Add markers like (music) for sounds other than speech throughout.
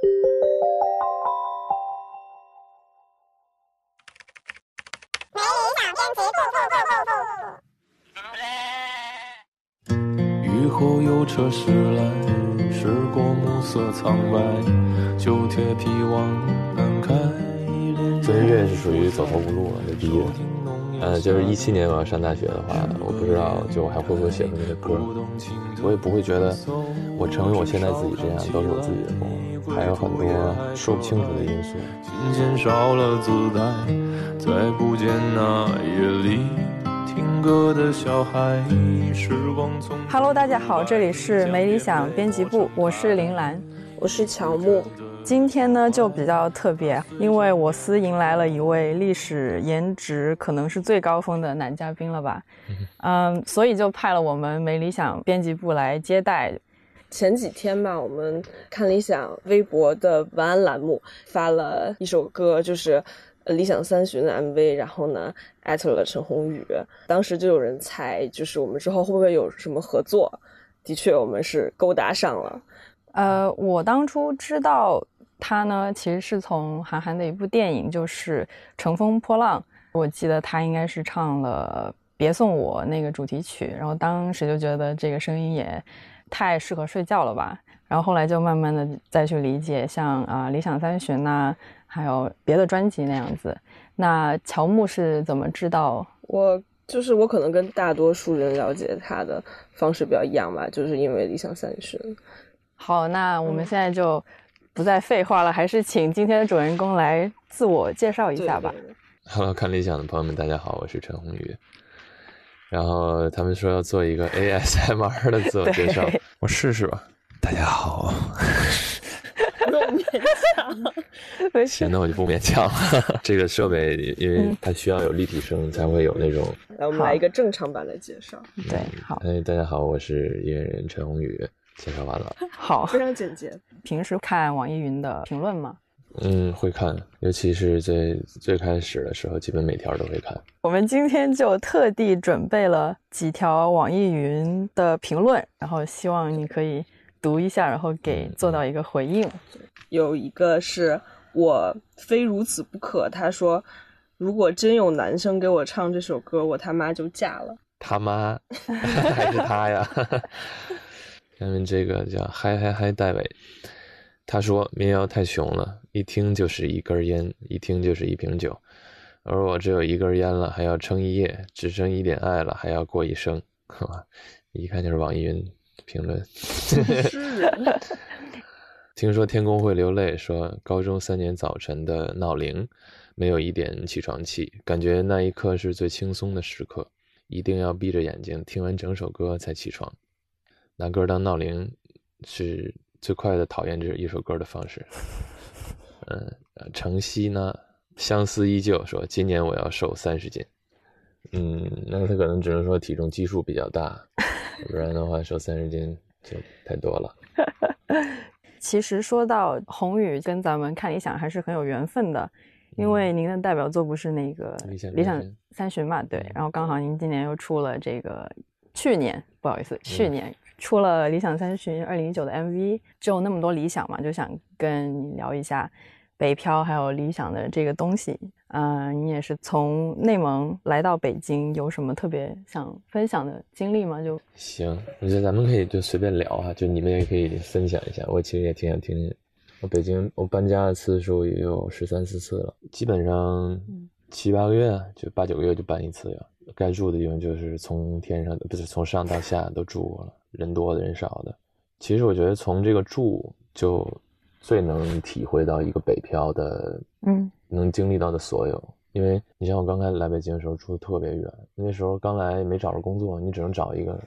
雨后有车驶来，驶过暮色苍白，旧铁皮往南开。做音乐是属于走投无路了，就毕业。呃，就是一七年我要上大学的话，我不知道就我还会不会写出那些歌，我也不会觉得我成为我现在自己这样都是我自己的功劳，还有很多说不清楚的因素。琴弦少了姿态，再不见那夜里听歌的小孩。时光匆匆 Hello，大家好，这里是没理想编辑部，我是林兰。我是乔木，今天呢就比较特别，因为我司迎来了一位历史颜值可能是最高峰的男嘉宾了吧，嗯，所以就派了我们没理想编辑部来接待。前几天吧，我们看理想微博的文案栏目发了一首歌，就是理想三旬的 MV，然后呢艾特了陈鸿宇，当时就有人猜，就是我们之后会不会有什么合作？的确，我们是勾搭上了。呃，我当初知道他呢，其实是从韩寒的一部电影，就是《乘风破浪》，我记得他应该是唱了《别送我》那个主题曲，然后当时就觉得这个声音也太适合睡觉了吧，然后后来就慢慢的再去理解，像啊、理想三旬》呐，还有别的专辑那样子。那乔木是怎么知道？我就是我可能跟大多数人了解他的方式比较一样吧，就是因为理想三旬。好，那我们现在就不再废话了，还是请今天的主人公来自我介绍一下吧。对对对 Hello，看理想的朋友们，大家好，我是陈鸿宇。然后他们说要做一个 ASMR 的自我介绍，我试试吧。大家好，(laughs) 没行，那我就不勉强了。这个设备，因为它需要有立体声，才会有那种。来，我们来一个正常版的介绍，对，好，哎，大家好，我是音乐人陈宏宇。介绍完了，好。非常简洁。平时看网易云的评论吗？嗯，会看，尤其是最最开始的时候，基本每条都会看。我们今天就特地准备了几条网易云的评论，然后希望你可以读一下，然后给做到一个回应。有一个是我非如此不可，他说如果真有男生给我唱这首歌，我他妈就嫁了。他妈 (laughs) 还是他呀？(laughs) 下面这个叫嗨嗨嗨戴伟，他说民谣太穷了，一听就是一根烟，一听就是一瓶酒，而我只有一根烟了，还要撑一夜，只剩一点爱了，还要过一生，呵一看就是网易云评论。(laughs) 听说天公会流泪，说高中三年早晨的闹铃没有一点起床气，感觉那一刻是最轻松的时刻，一定要闭着眼睛听完整首歌才起床。拿歌当闹铃是最快的讨厌这一首歌的方式。(laughs) 嗯，程曦呢，相思依旧说今年我要瘦三十斤。嗯，那他可能只能说体重基数比较大，不然的话瘦三十斤就太多了。(laughs) 其实说到宏宇跟咱们看理想还是很有缘分的，因为您的代表作不是那个理想理想三旬嘛，对嗯，然后刚好您今年又出了这个，去年不好意思，嗯去年出了理想三旬二零一九的 MV，只有那么多理想嘛，就想跟你聊一下北漂还有理想的这个东西。嗯、你也是从内蒙来到北京，有什么特别想分享的经历吗？就行，我觉得咱们可以就随便聊哈，就你们也可以分享一下。我其实也挺想听听。我北京我搬家的次数也有十三四次了，基本上七八个月就八九个月就搬一次呀。该住的地方就是从天上不是从上到下都住过了，人多的人少的。其实我觉得从这个住就最能体会到一个北漂的嗯能经历到的所有。因为你像我刚开始来北京的时候住的特别远，那时候刚来没找着工作，你只能找一个，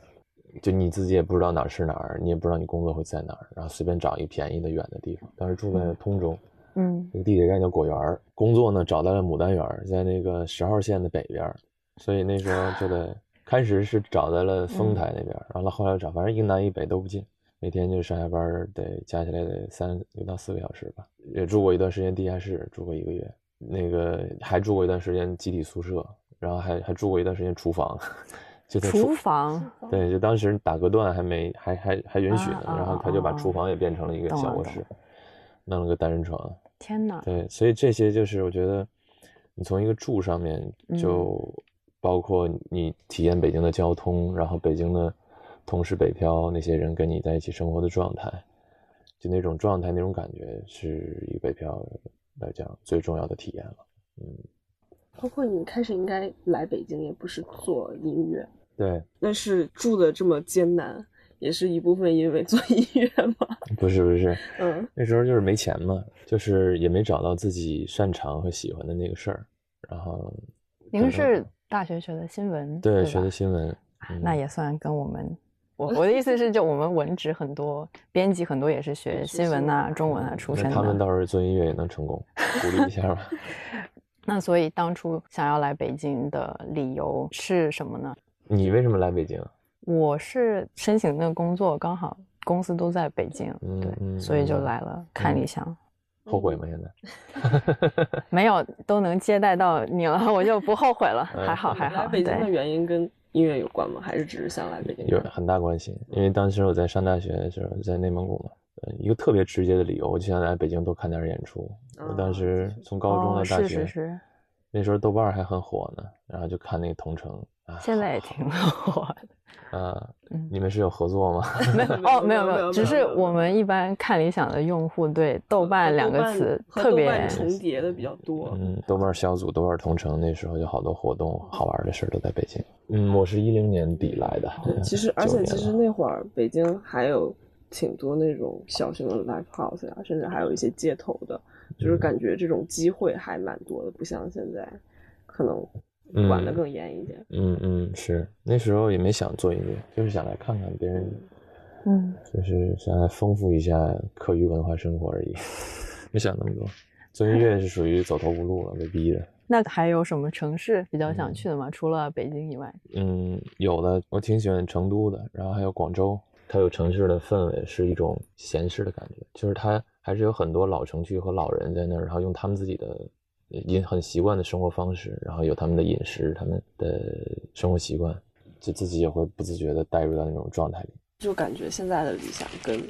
就你自己也不知道哪儿是哪儿，你也不知道你工作会在哪儿，然后随便找一个便宜的远的地方。当时住在通州，嗯那个地铁站叫果园儿，工作呢找到了牡丹园儿，在那个十号线的北边儿，所以那时候就得开始是找在了丰台那边儿，完了后来找，反正一南一北都不近，每天就上下班儿得加起来得三六到四个小时吧。也住过一段时间地下室，住过一个月，那个还住过一段时间集体宿舍，然后还还住过一段时间厨房，(laughs) 就在厨房对，就当时打隔断还没还还还允许呢，然后他就把啊厨房也变成了一个小卧室。弄了个单人床。天哪！对，所以这些就是我觉得，你从一个住上面就包括你体验北京的交通，然后北京的同事北漂那些人跟你在一起生活的状态，就那种状态那种感觉，是一个北漂来讲最重要的体验了。嗯，包括你开始应该来北京也不是做音乐，对，但是住的这么艰难，也是一部分因为做音乐吗？不是不是，嗯，那时候就是没钱嘛，就是也没找到自己擅长和喜欢的那个事儿，然后您是大学学的新闻，对，吧学的新闻，嗯那也算跟我们，我我的意思是，就我们文职很多编辑很多也是学新闻呐、中文啊出身的。他们到时候做音乐也能成功，鼓励一下吧。(laughs) 那所以当初想要来北京的理由是什么呢？你为什么来北京？我是申请那个工作，刚好公司都在北京，对，所以就嗯来了看理想。后悔吗？现在？(laughs) 没有都能接待到你了，我就不后悔了，嗯还好还好。来北京的，原因跟音乐有关吗？还是只是想来北京？有很大关系，因为当时我在上大学的时候，在内蒙古嘛，呃，一个特别直接的理由，我就想来北京多看点演出。我当时从高中哦，到大学，是是是，那时候豆瓣还很火呢，然后就看那个同城啊，现在也挺火的。啊，(laughs) 嗯你们是有合作吗？没有哦，(laughs) 没有没有，只是我们一般看理想的用户对豆瓣两个词特别重叠的比较多。嗯，豆瓣小组、豆瓣同城，那时候有好多活动、好玩的事儿都在北京。嗯，我是一零年底来的。其实，(laughs) 而且其实那会儿北京还有挺多那种小型的 live house 呀、甚至还有一些街头的，就是感觉这种机会还蛮多的，不像现在可能管得更严一点。嗯嗯，是那时候也没想做音乐，就是想来看看别人，嗯，就是想来丰富一下课余文化生活而已，(laughs) 没想那么多。做音乐是属于走投无路了，被逼的。(laughs) 那还有什么城市比较想去的吗？除了北京以外？嗯，有的我挺喜欢成都的，然后还有广州，它有城市的氛围，是一种闲适的感觉，就是它还是有很多老城区和老人在那儿，然后用他们自己的饮很习惯的生活方式，然后有他们的饮食、他们的生活习惯，就自己也会不自觉的带入到那种状态里。就感觉现在的理想跟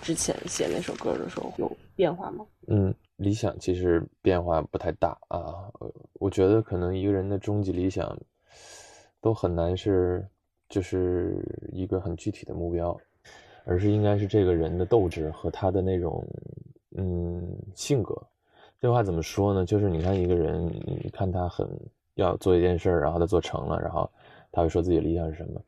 之前写那首歌的时候有变化吗？嗯，理想其实变化不太大啊。呃我觉得可能一个人的终极理想都很难是就是一个很具体的目标，而是应该是这个人的斗志和他的那种嗯性格。这话怎么说呢？就是你看一个人，你看他很要做一件事儿，然后他做成了，然后他会说自己的理想是什么。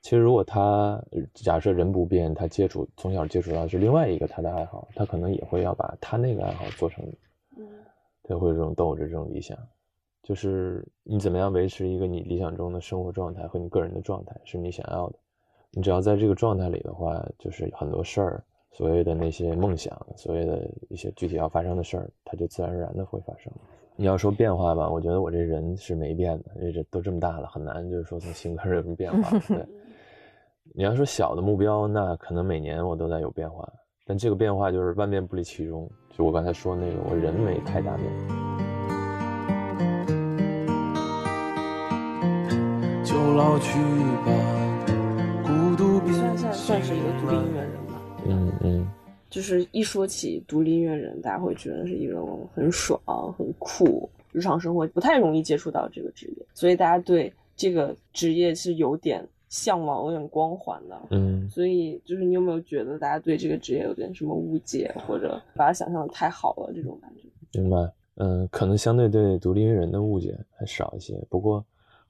其实如果他呃假设人不变，他接触从小接触到是另外一个他的爱好，他可能也会要把他那个爱好做成，嗯他会有这种斗志、这种理想。就是你怎么样维持一个你理想中的生活状态和你个人的状态是你想要的。你只要在这个状态里的话，就是很多事儿，所谓的那些梦想，所谓的一些具体要发生的事儿，它就自然而然的会发生。你要说变化吧，我觉得我这人是没变的，因为这都这么大了，很难就是说从性格上有什么变化。对，(laughs) 你要说小的目标，那可能每年我都在有变化，但这个变化就是万变不离其宗。就我刚才说那个，我人没太大变化。就老去吧，孤独你变算算算是一个独立音乐人吧？嗯嗯，就是一说起独立音乐人，大家会觉得是一种很爽、很酷，日常生活不太容易接触到这个职业，所以大家对这个职业是有点向往、有点光环的。嗯所以，就是你有没有觉得大家对这个职业有点什么误解，或者把它想象的太好了这种感觉？明白。嗯，可能相对对独立音乐人的误解还少一些，不过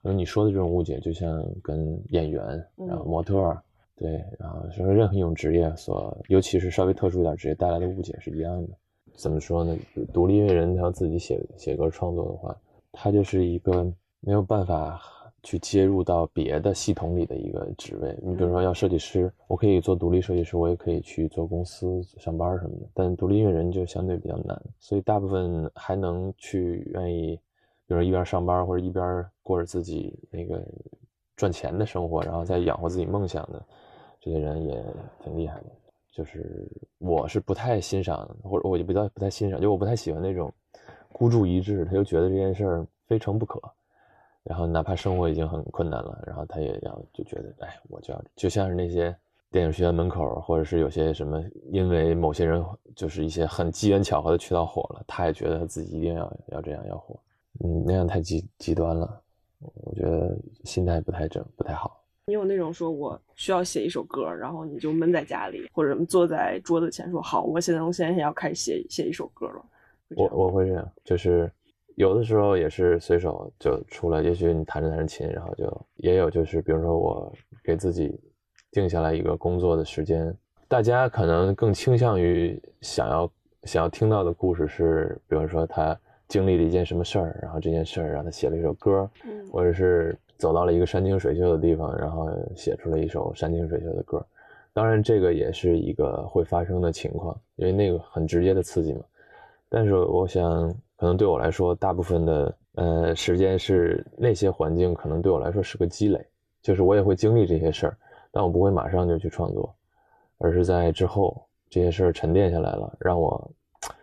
可能你说的这种误解，就像跟演员，然后嗯模特儿，对，然后说任何一种职业所，尤其是稍微特殊一点职业带来的误解是一样的。怎么说呢？独立音乐人他要自己写写歌创作的话，他就是一个没有办法去接入到别的系统里的一个职位。你比如说要设计师，我可以做独立设计师，我也可以去做公司上班什么的，但独立音乐人就相对比较难，所以大部分还能去愿意，比如一边上班或者一边过着自己那个赚钱的生活，然后再养活自己梦想的这些人也挺厉害的。就是我是不太欣赏，或者我就比较不太欣赏，就我不太喜欢那种孤注一掷，他就觉得这件事儿非成不可，然后哪怕生活已经很困难了，然后他也要就觉得，哎，我就要就像是那些电影学院门口，或者是有些什么，因为某些人就是一些很机缘巧合的渠道火了，他也觉得他自己一定要要这样要火，嗯，那样太极极端了，我觉得心态不太正，不太好。你有那种说我需要写一首歌，然后你就闷在家里，或者坐在桌子前说好，我现在我现在要开始写写一首歌了。我我会这样，就是有的时候也是随手就出来，也许你弹着弹着琴，然后就也有就是比如说我给自己定下来一个工作的时间，大家可能更倾向于想要想要听到的故事是，比如说他经历了一件什么事儿，然后这件事儿让他写了一首歌，或者是。走到了一个山清水秀的地方，然后写出了一首山清水秀的歌。当然，这个也是一个会发生的情况，因为那个很直接的刺激嘛。但是，我想，可能对我来说，大部分的呃时间是那些环境，可能对我来说是个积累，就是我也会经历这些事儿，但我不会马上就去创作，而是在之后这些事儿沉淀下来了，让我，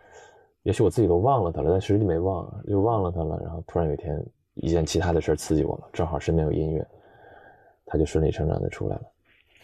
(tsk) 也许我自己都忘了它了，但实际没忘，就忘了它了，然后突然有一天。一件其他的事儿刺激我了，正好身边有音乐，它就顺理成章的出来了。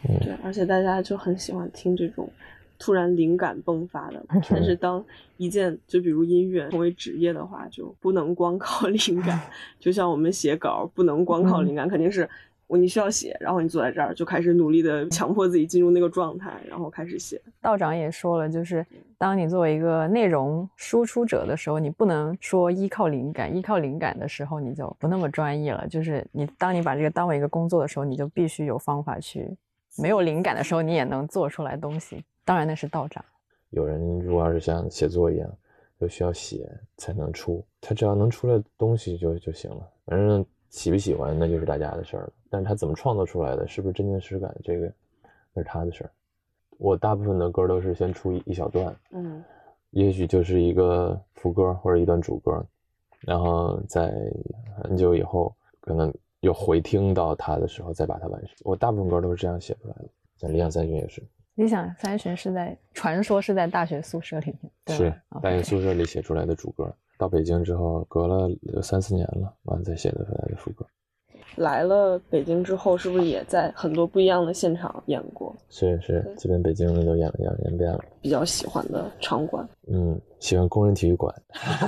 嗯，对，而且大家就很喜欢听这种突然灵感迸发的。(laughs) 但是当一件就比如音乐成为职业的话，就不能光靠灵感。(laughs) 就像我们写稿，不能光靠灵感，肯定是。你需要写，然后你坐在这儿就开始努力的 (laughs) 强迫自己进入那个状态，然后开始写。道长也说了，就是当你作为一个内容输出者的时候，你不能说依靠灵感，依靠灵感的时候你就不那么专业了。就是你当你把这个当为一个工作的时候，你就必须有方法去。没有灵感的时候，你也能做出来东西。当然那是道长。有人如果要是像写作一样，就需要写才能出，他只要能出来东西就就行了。反正。喜不喜欢那就是大家的事儿了，但是他怎么创作出来的，是不是真情实感，这个那是他的事儿。我大部分的歌都是先出一小段，嗯，也许就是一个副歌或者一段主歌，然后在很久以后可能又回听到他的时候再把它完成。我大部分歌都是这样写出来的，像《理想三旬》也是。理想三旬是在传说是在大学宿舍里面，是大学宿舍里写出来的主歌。到北京之后，隔了有三四年了，完了才写的出来的副歌。来了北京之后，是不是也在很多不一样的现场演过？是是，这边北京的都演了演演遍了。比较喜欢的场馆？嗯，喜欢工人体育馆。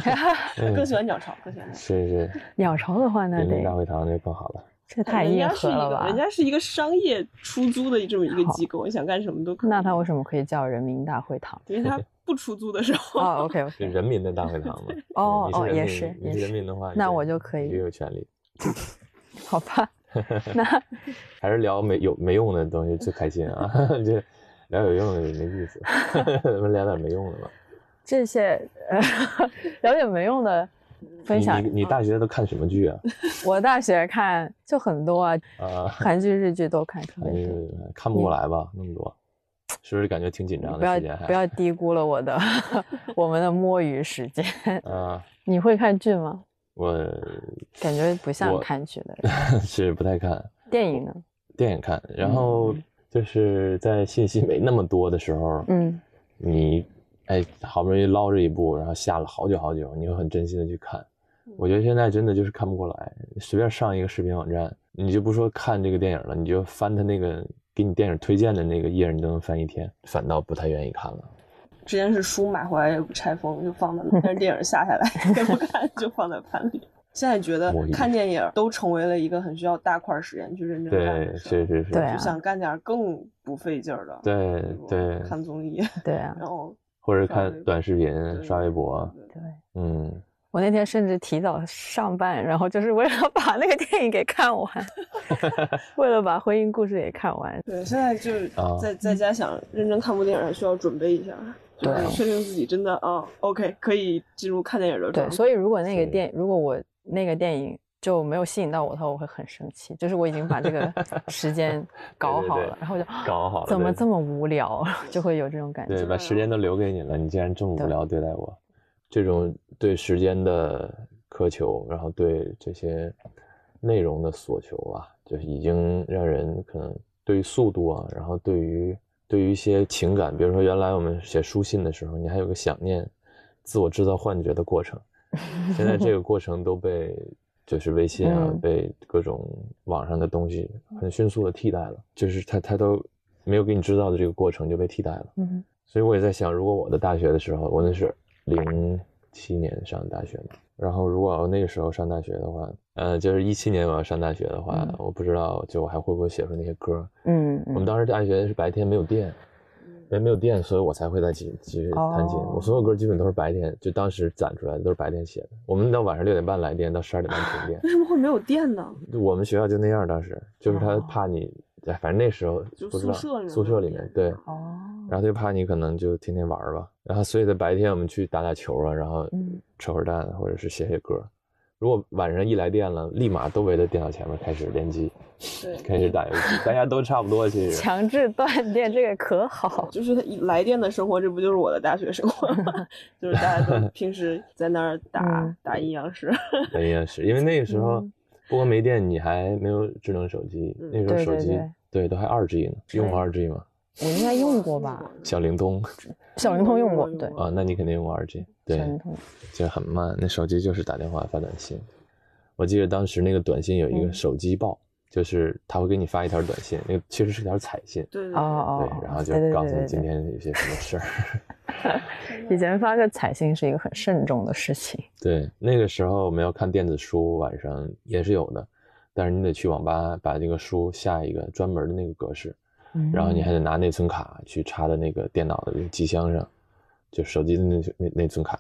(laughs) 更喜欢鸟巢，更喜欢。是是。(laughs) 鸟巢的话，那得大会堂就更好了。(laughs) 这太硬核了吧！人家是一个商业出租的这么一个机构，你想干什么都可以。那他为什么可以叫人民大会堂？因为他不出租的时候。哦，OK OK。(laughs) 人民的大会堂嘛。哦哦，也是。你是人民的话，那我就可以。也有权利。(laughs) 好吧。那 (laughs) 还是聊没有没用的东西最开心啊！这聊有用的也没意思，咱们聊点没用的吧。这些呃聊点没用的。分享你你大学都看什么剧啊？我大学看就很多啊，啊，韩剧日剧都看，看不过来吧？那么多，是不是感觉挺紧张的？不要不要低估了我的 (laughs) 我们的摸鱼时间啊！(laughs) 你会看剧吗？我感觉不像看剧的人，(laughs) 是不太看。电影呢？电影看，然后就是在信息没那么多的时候，嗯，你。哎，好不容易捞着一部，然后下了好久好久，你会很真心的去看。我觉得现在真的就是看不过来，随便上一个视频网站，你就不说看这个电影了，你就翻他那个给你电影推荐的那个页，你都能翻一天，反倒不太愿意看了。之前是书买回来也不拆封就放在那，但是电影下下来 (laughs) 也不看，就放在盘里。现在觉得看电影都成为了一个很需要大块时间去认真看的事，是是是，对，就想干点更不费劲儿的，对对，看综艺，对啊，(laughs) 然后。或者看短视频、刷微博，对，嗯，我那天甚至提早上班，然后就是为了把那个电影给看完，(laughs) 为了把婚姻故事也看完。对，现在就是在在家想认真看部电影，还需要准备一下，对，确定自己真的啊，OK，可以进入看电影的状态。对，所以如果那个电，如果我那个电影。就没有吸引到我的话，我会很生气。就是我已经把这个时间 (laughs) 搞好了，然后就搞好了，怎么这么无聊，(laughs) 就会有这种感觉。对，把时间都留给你了，你竟然这么无聊对待我，这种对时间的苛求，然后对这些内容的索求啊，就已经让人可能对于速度啊，然后对于对于一些情感，比如说原来我们写书信的时候，你还有个想念、自我制造幻觉的过程，(laughs) 现在这个过程都被。就是微信啊，被各种网上的东西很迅速的替代了。就是它，它都没有给你制造的这个过程就被替代了。嗯所以我也在想，如果我的大学的时候，我那是零七年上大学嘛，然后如果我那个时候上大学的话，呃，就是一七年我要上大学的话，嗯我不知道就我还会不会写出那些歌。嗯我们当时大学是白天没有电，因为没有电，所以我才会在继继续弹琴。哦我所有歌基本都是白天，就当时攒出来的都是白天写的。我们到晚上六点半来电，到十二点半停电。为什么会没有电呢？我们学校就那样，当时就是他哦怕你，哎反正那时候就不知道宿舍里面宿舍里面对，哦，然后他就怕你可能就天天玩儿吧，然后所以在白天我们去打打球啊，然后嗯扯会儿蛋或者是写写歌。如果晚上一来电了，立马都围在电脑前面开始联机，开始打游戏，(laughs) 大家都差不多其实。强制断电这个可好？(laughs) 就是来电的生活，这不就是我的大学生活吗？(laughs) 就是大家都平时在那儿打、嗯打阴阳师。打阴阳师因为那个时候嗯不光没电，你还没有智能手机，嗯那时候手机对对对对都还二 G 呢，用过二 G 吗？我应该用过吧？小灵通小灵通用过，对，啊，那你肯定用过二 G，对，小灵通，就很慢。那手机就是打电话发短信。我记得当时那个短信有一个嗯手机报，就是他会给你发一条短信，那个其实是条彩信，对对哦哦，对哦，然后就告诉你今天有些什么事儿。(laughs) 以前发个彩信是一个很慎重的事情。对，那个时候我们要看电子书，晚上也是有的，但是你得去网吧把这个书下一个专门的那个格式，然后你还得拿内存卡去插在那个电脑的这个机箱上，就手机的那那内存卡，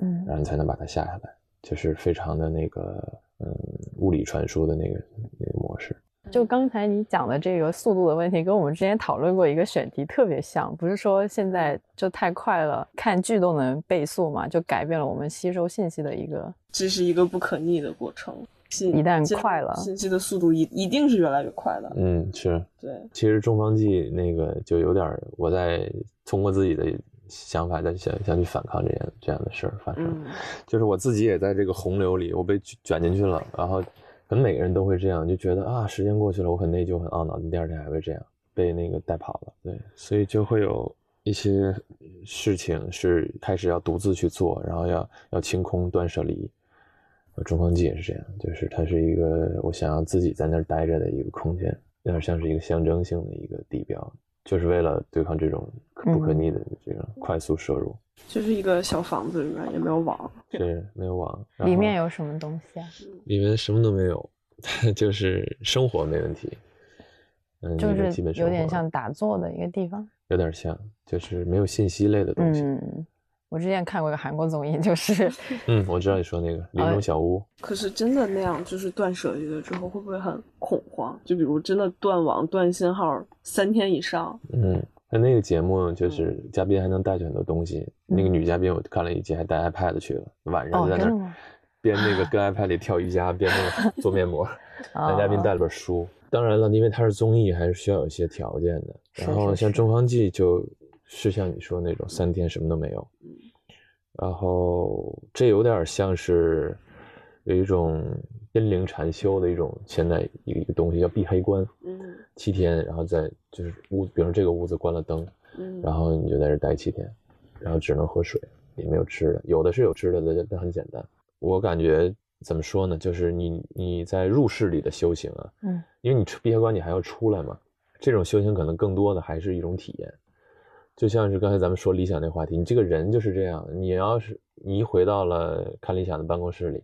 嗯然后你才能把它下下来，就是非常的那个嗯物理传输的那个那个模式。就刚才你讲的这个速度的问题，跟我们之前讨论过一个选题特别像，不是说现在就太快了，看剧都能倍速嘛，就改变了我们吸收信息的一个。这是一个不可逆的过程。信一旦快了信息的速度一一定是越来越快的。嗯，是。对，其实中方记那个就有点儿，我在通过自己的想法在想想去反抗这样这样的事儿发生。嗯，就是我自己也在这个洪流里，我被卷进去了，然后可能每个人都会这样，就觉得啊，时间过去了，我很内疚，很懊恼，第二天还会这样被那个带跑了，对，所以就会有一些事情是开始要独自去做，然后要要清空、断舍离。呃中方记也是这样，就是它是一个我想要自己在那儿待着的一个空间，有点像是一个象征性的一个地标，就是为了对抗这种可不可逆的这种快速摄入。就是一个小房子里面也没有网。是没有网，里面有什么东西啊？里面什么都没有，(laughs) 就是生活没问题，嗯，就是基本生活有点像打坐的一个地方。有点像，就是没有信息类的东西。嗯，我之前看过一个韩国综艺，就是 (laughs) 嗯，我知道你说那个林中小屋，可是真的那样，就是断舍离了之后，会不会很恐慌？就比如真的断网、断信号三天以上，嗯，那那个节目就是嘉宾还能带去很多东西。那个嗯女嘉宾我看了一集，还带 iPad 去了，晚上哦，在那儿？边那个跟 iPad 里跳瑜伽，边那个做面膜。(laughs) 男嘉宾带了本书，当然了，因为它是综艺，还是需要有一些条件的。然后像中方记就是像你说那种三天什么都没有，然后这有点像是有一种阴灵禅修的一种现在一个一个东西叫闭黑关，嗯七天，然后再就是屋，比如这个屋子关了灯，嗯，然后你就在这待七天，然后只能喝水，也没有吃的，有的是有吃的的，但很简单。我感觉怎么说呢，就是你你在入世里的修行啊，嗯，因为你出闭关你还要出来嘛，这种修行可能更多的还是一种体验。就像是刚才咱们说理想那话题，你这个人就是这样，你要是你一回到了看理想的办公室里，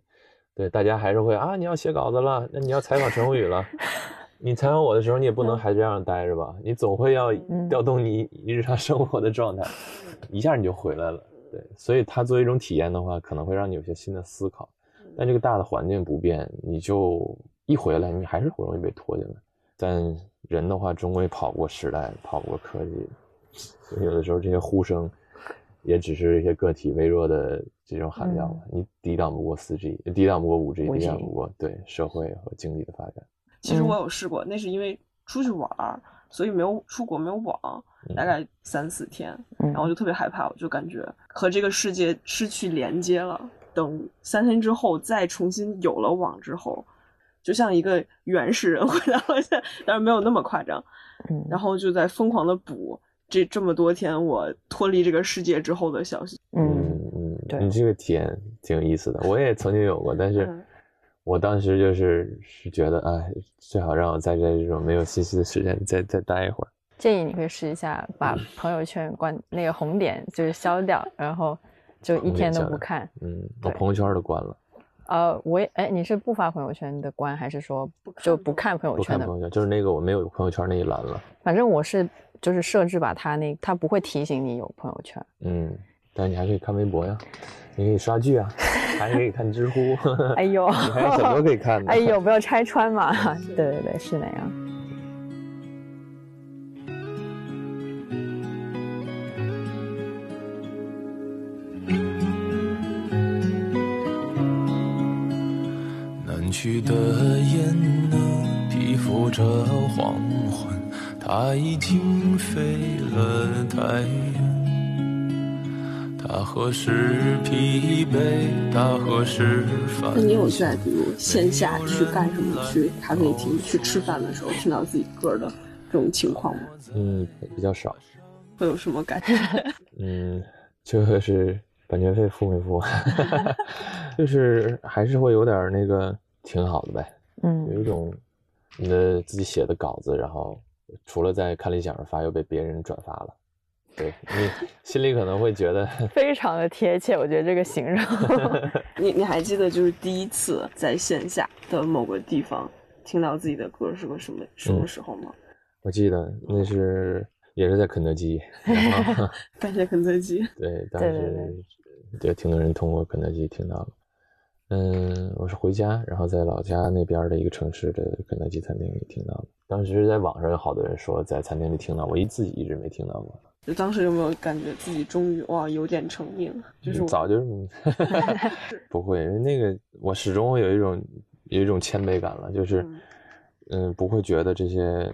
对大家还是会啊，你要写稿子了，那你要采访陈鸿宇了。(laughs) 你采访我的时候，你也不能还这样待着吧？你总会要嗯调动你你日常生活的状态，(laughs) 一下你就回来了。对，所以它作为一种体验的话，可能会让你有些新的思考。但这个大的环境不变，你就一回来，你还是很容易被拖进来。但人的话，终归跑不过时代，跑不过科技。所以有的时候这些呼声，也只是一些个体微弱的这种喊叫嘛。你抵挡不过四 G，抵挡不过五 G，5G 抵挡不过对社会和经济的发展。其实我有试过，那是因为出去玩儿，所以没有出国，没有网，大概三四天，嗯然后我就特别害怕，我就感觉和这个世界失去连接了。等三天之后再重新有了网之后，就像一个原始人 (laughs) 回到了现在，当然没有那么夸张。嗯，然后就在疯狂的补这这么多天我脱离这个世界之后的消息。嗯嗯嗯，对你这个体验挺有意思的，我也曾经有过，但是嗯我当时就是是觉得，哎，最好让我在这这种没有信息的时间再再待一会儿。建议你可以试一下，把朋友圈关那个红点就是消掉，然后就一天都不看。嗯，我朋友圈都关了，呃，我也哎，你是不发朋友圈的关，还是说就不看朋友圈的不看朋？友圈，就是那个我没有朋友圈那一栏了。反正我是就是设置把它那它不会提醒你有朋友圈。嗯，但是你还可以看微博呀，你可以刷剧啊，还可以看知乎，(laughs) 哎呦，你还有很多可以看的。哎呦，不要拆穿嘛！(laughs) 对对对，是那样。去的雁能披覆着黄昏，它已经飞了太远。它何时疲惫？它何时烦？那你有在比如线下去干什么，去咖啡厅、去吃饭的时候听到自己歌的这种情况吗？嗯，比较少。会有什么感觉？(laughs) 嗯，就是版权费付没付？(laughs) (laughs) 就是还是会有点那个挺好的呗，嗯有嗯一种你的自己写的稿子，然后除了在看理想上发，又被别人转发了。对你 (laughs) 心里可能会觉得，非常的贴切，我觉得这个形容。(laughs) 你你还记得就是第一次在线下的某个地方听到自己的歌是个什么什么时候吗？我记得那是也是在肯德基，(laughs) 然后感谢肯德基。对，当对对时对挺多人通过肯德基听到了。嗯，我是回家，然后在老家那边的一个城市的肯德基餐厅里听到的。当时在网上有好多人说在餐厅里听到，我一自己一直没听到过。就当时有没有感觉自己终于哇有点成名？就是我早就是 (laughs) (laughs) 不会，那个我始终会有一种有一种谦卑感了，就是嗯嗯，不会觉得这些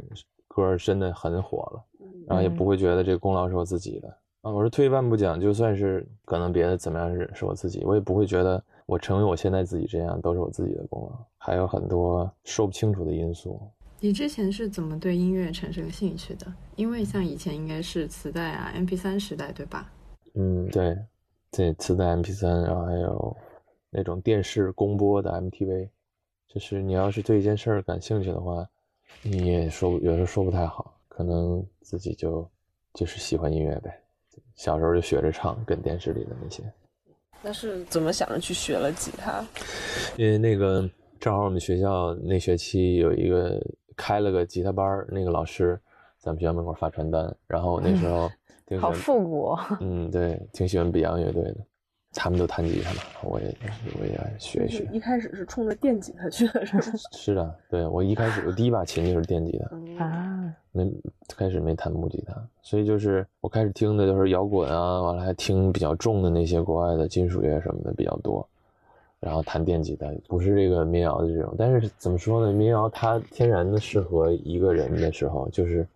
歌真的很火了，然后也不会觉得这个功劳是我自己的啊。我是退一万步讲，就算是可能别的怎么样是是我自己，我也不会觉得我成为我现在自己这样都是我自己的功劳，还有很多说不清楚的因素。你之前是怎么对音乐产生兴趣的？因为像以前应该是磁带啊、MP 3时代，对吧？嗯，对，这磁带 MP 3然后还有那种电视公播的 MTV，就是你要是对一件事儿感兴趣的话，你也说不有时候说不太好，可能自己就就是喜欢音乐呗。小时候就学着唱，跟电视里的那些。那是怎么想着去学了吉他？因为那个正好我们学校那学期有一个开了个吉他班儿，那个老师在我们学校门口发传单，然后那时候 (laughs) 挺好复古哦。嗯，对，挺喜欢 Beyond 乐队的，他们都弹吉他嘛，我也我也学一学。一开始是冲着电吉他去的，是吗？(laughs) 是的，对我一开始我第一把琴就是电吉他，嗯。啊，没开始没弹木吉他，所以就是我开始听的就是摇滚啊，完了还听比较重的那些国外的金属乐什么的比较多，然后弹电吉他，不是这个民谣的这种，但是怎么说呢，民谣它天然的适合一个人的时候，就是你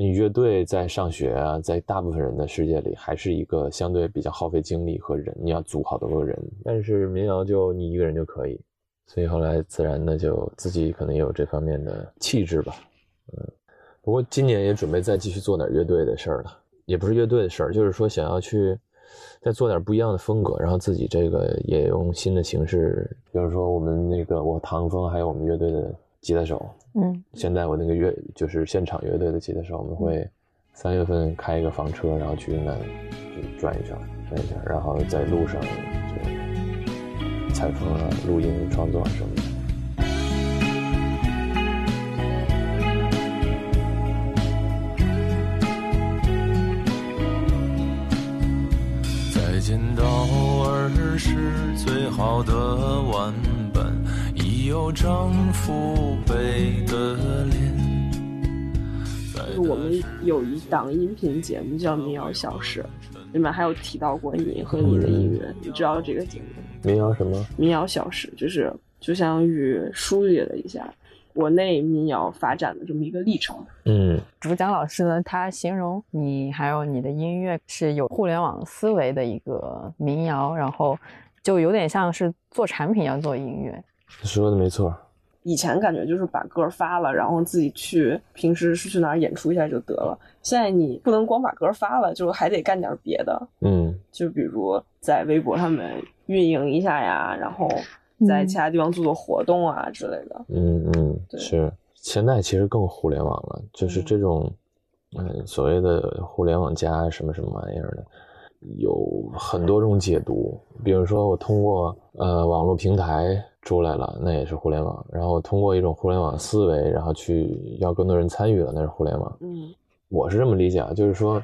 你乐队在上学啊，在大部分人的世界里还是一个相对比较耗费精力和人，你要组好多个人，但是民谣就你一个人就可以，所以后来自然的就自己可能也有这方面的气质吧，嗯。不过今年也准备再继续做点乐队的事儿了，也不是乐队的事儿，就是说想要去再做点不一样的风格，然后自己这个也用新的形式，比如说我们那个我唐风还有我们乐队的吉他手，嗯。现在我那个乐就是现场乐队的吉他手，我们会三月份开一个房车，然后去云南就转一圈，转一圈，然后在路上就采风啊、录音、创作啊什么的。再见到儿时最好的玩丈夫背的脸。我们有一档音频节目叫《民谣小事》，里面还有提到过你和你的音乐，你知道这个节目吗？民谣什么？民谣小事就是就相当于梳理了一下国内民谣发展的这么一个历程。嗯主讲老师呢，他形容你还有你的音乐是有互联网思维的一个民谣，然后就有点像是做产品要做音乐。说的没错。以前感觉就是把歌发了，然后自己去平时是去哪儿演出一下就得了。现在你不能光把歌发了，就还得干点别的，嗯就比如在微博上面运营一下呀，然后在其他地方做做活动啊之类的。嗯嗯，对是。现在其实更互联网了，就是嗯这种嗯，所谓的互联网加什么什么玩意儿的，有很多种解读。比如说，我通过呃网络平台出来了，那也是互联网；然后通过一种互联网思维，然后去要更多人参与了，那是互联网。嗯我是这么理解啊，就是说，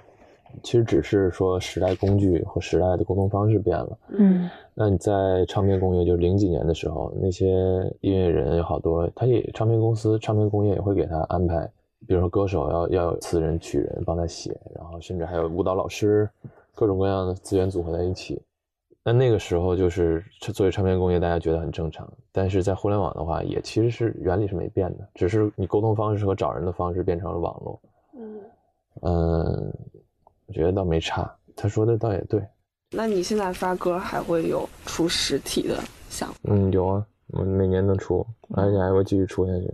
其实只是说时代工具和时代的沟通方式变了。嗯那你在唱片工业，就是零几年的时候，那些音乐人有好多，他也唱片公司、唱片工业也会给他安排，比如说歌手要要有词人、曲人帮他写，然后甚至还有舞蹈老师，各种各样的资源组合在一起。那那个时候就是作为唱片工业，大家觉得很正常，但是在互联网的话，也其实是原理是没变的，只是你沟通方式和找人的方式变成了网络。嗯，嗯，我觉得倒没差，他说的倒也对。那你现在发歌还会有出实体的想法？嗯，有啊，我每年都出，而且还会继续出下去。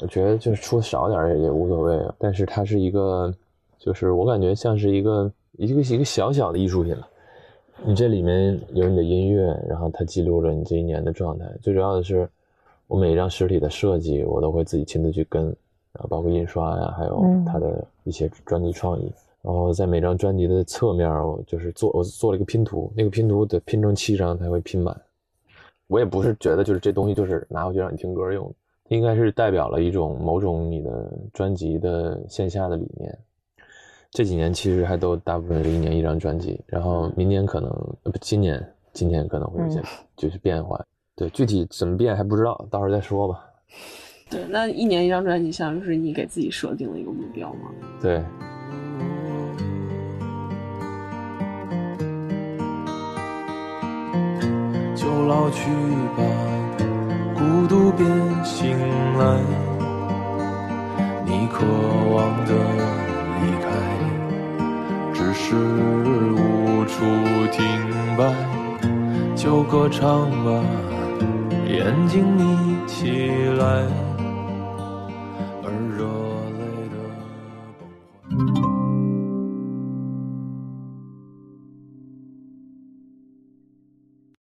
我觉得就是出少点也也无所谓啊，但是它是一个，就是我感觉像是一个一个一个小小的艺术品了。你这里面有你的音乐，然后它记录了你这一年的状态。最主要的是，我每一张实体的设计，我都会自己亲自去跟，然后包括印刷呀，还有嗯它的一些专辑创意。然后在每张专辑的侧面，我就是做我做了一个拼图，那个拼图得拼成七张才会拼满。我也不是觉得就是这东西就是拿回去让你听歌用的，应该是代表了一种某种你的专辑的线下的理念。这几年其实还都大部分是一年一张专辑，然后明年可能呃不今年今年可能会有些嗯就是变化，对具体怎么变还不知道，到时候再说吧。对，那一年一张专辑，相当于是你给自己设定了一个目标吗？对，就老去吧，孤独别醒来。你渴望的离开，只是无处停摆。就歌唱吧，眼睛眯起来。